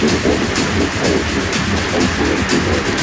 I'm going to be a poet, I'm going to be a poet.